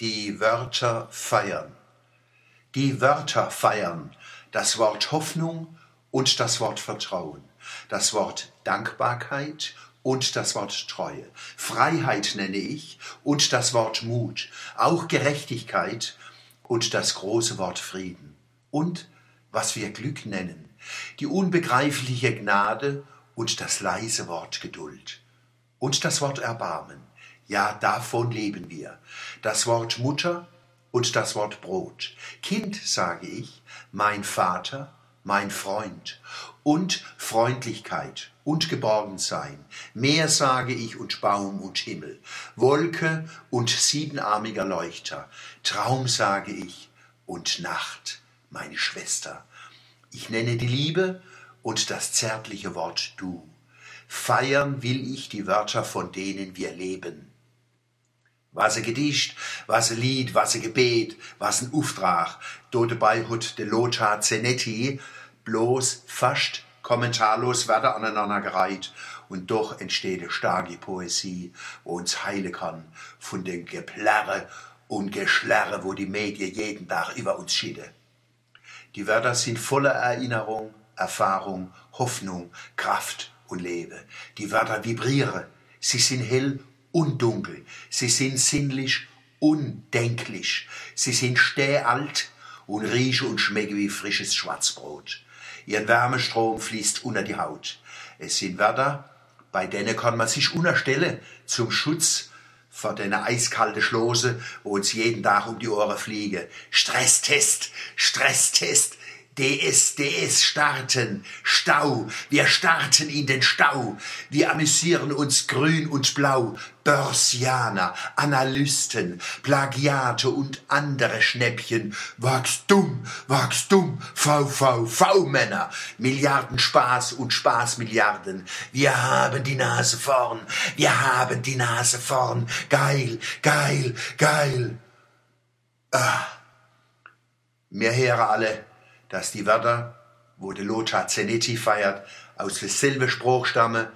Die Wörter feiern. Die Wörter feiern. Das Wort Hoffnung und das Wort Vertrauen. Das Wort Dankbarkeit und das Wort Treue. Freiheit nenne ich und das Wort Mut. Auch Gerechtigkeit und das große Wort Frieden. Und was wir Glück nennen. Die unbegreifliche Gnade und das leise Wort Geduld. Und das Wort Erbarmen. Ja, davon leben wir. Das Wort Mutter und das Wort Brot. Kind, sage ich, mein Vater, mein Freund und Freundlichkeit und Geborgensein. Meer sage ich und Baum und Himmel, Wolke und siebenarmiger Leuchter, Traum sage ich und Nacht, meine Schwester. Ich nenne die Liebe und das zärtliche Wort du. Feiern will ich die Wörter, von denen wir leben was ein Gedicht, was ein Lied, was ein Gebet, was ein Auftrag. Do dabei hat der Lothar Zenetti bloß fast kommentarlos werden aneinander gereiht und doch entsteht eine starke Poesie, wo uns heilen kann von den Geplärre und Geschlärre, wo die Medien jeden Tag über uns schieden. Die Wörter sind voller Erinnerung, Erfahrung, Hoffnung, Kraft und Leben. Die Wörter vibrieren, sie sind hell und dunkel. Sie sind sinnlich undenklich. Sie sind stehalt und riechen und schmecken wie frisches Schwarzbrot. Ihr Wärmestrom fließt unter die Haut. Es sind Wörter, bei denen kann man sich unterstellen zum Schutz vor den eiskalten Schlose, wo uns jeden Tag um die Ohren fliegen. Stresstest, Stresstest, DS, DS starten, Stau, wir starten in den Stau, wir amüsieren uns grün und blau, Börsianer, Analysten, Plagiate und andere Schnäppchen, Wachstum, Wachstum, VV, V-Männer, Milliarden Spaß und Spaßmilliarden, wir haben die Nase vorn, wir haben die Nase vorn, geil, geil, geil. Ah. Wir hören alle, dass die Wörter, wo der Lothar Zenetti feiert, aus derselben Spruch stammen,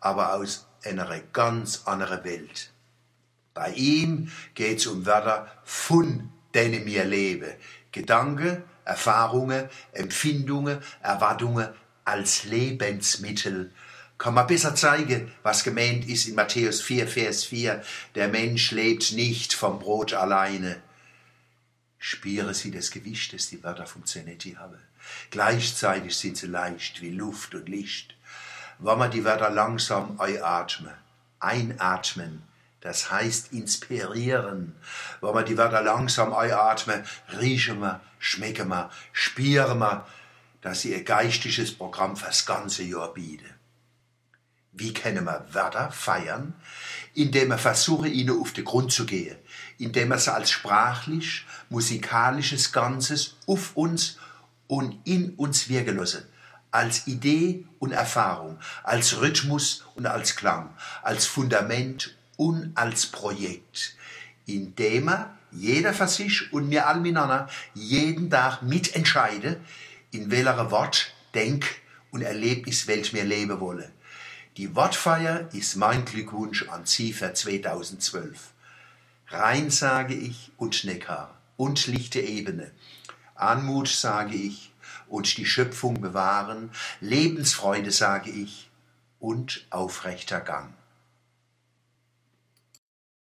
aber aus einer ganz anderen Welt. Bei ihm geht's um Wörter von denen wir leben. Gedanken, Erfahrungen, Empfindungen, Erwartungen als Lebensmittel. Kann man besser zeigen, was gemeint ist in Matthäus 4, Vers 4. Der Mensch lebt nicht vom Brot alleine, spüren Sie das Gewicht, das die Wörter vom Zenetti haben. Gleichzeitig sind sie leicht wie Luft und Licht. Wenn man die Wörter langsam einatmen, einatmen, das heißt inspirieren. Wenn man die Wörter langsam einatmen, riechen wir, schmecken wir, spüren wir, dass sie ihr geistiges Programm fürs ganze Jahr bieten. Wie können wir Wörter feiern? Indem wir versuchen, ihnen auf den Grund zu gehen. Indem wir sie als sprachlich, musikalisches Ganzes auf uns und in uns wirken lassen. Als Idee und Erfahrung, als Rhythmus und als Klang, als Fundament und als Projekt. Indem wir jeder für sich und wir alle miteinander jeden Tag mitentscheiden, in welcher Wort, Denk- und Erlebniswelt wir leben wollen. Die Wortfeier ist mein Glückwunsch an Sie für 2012. Rhein sage ich und Neckar und lichte Ebene. Anmut sage ich und die Schöpfung bewahren. Lebensfreude sage ich und aufrechter Gang.